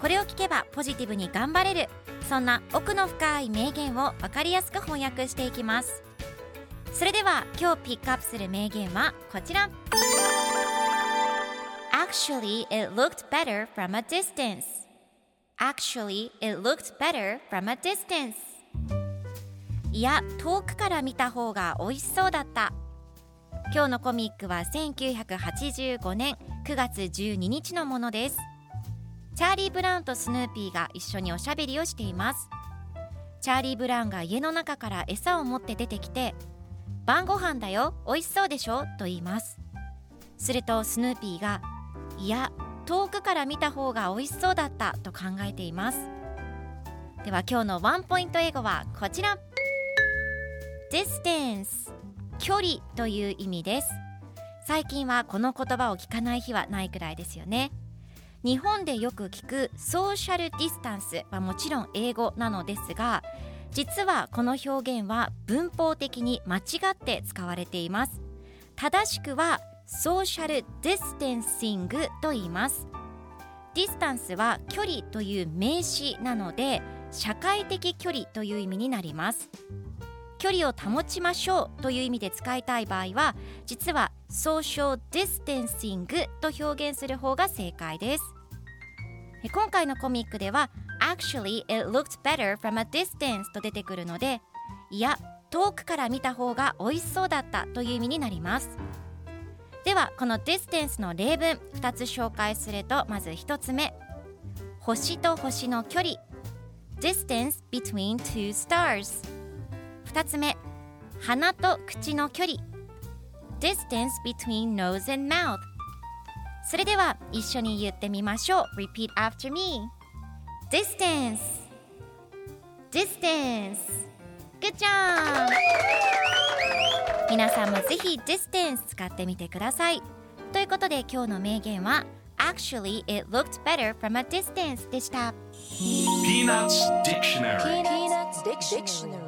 これを聞けばポジティブに頑張れる。そんな奥の深い名言を分かりやすく翻訳していきます。それでは今日ピックアップする名言はこちら。Actually, it looked better from a distance. Actually, it looked better from a distance. いや、遠くから見た方が美味しそうだった。今日のコミックは1985年9月12日のものです。チャーリー・ブラウンとスヌーピーが一緒におしゃべりをしています。チャーリー・ブラウンが家の中から餌を持って出てきて晩ご飯だよ美味しそうでしょと言います。するとスヌーピーがいや遠くから見た方が美味しそうだったと考えています。では今日のワンポイント英語はこちら。distance 距離という意味です。最近はこの言葉を聞かない日はないくらいですよね。日本でよく聞くソーシャルディスタンスはもちろん英語なのですが実はこの表現は文法的に間違って使われています。正しくは social distancing と言います。 distance は距離という名詞なので社会的距離という意味になります。距離を保ちましょうという意味で使いたい場合は実はソーシャルディスタンシングと表現する方が正解です。今回のコミックでは Actually it looked better from a distance と出てくるのでいや遠くから見た方が美味しそうだったという意味になります。ではこの distance の例文2つ紹介するとまず1つ目。星と星の距離。distance between two stars 2つ目鼻と口の距離 distance between nose and mouth それでは一緒に言ってみましょう Repeat after me distance distance Good job 皆さんもぜひ distance 使ってみてくださいということで今日の名言は Actually it looked better from a distance でした Peanuts Dictionary Peanuts Dictionary.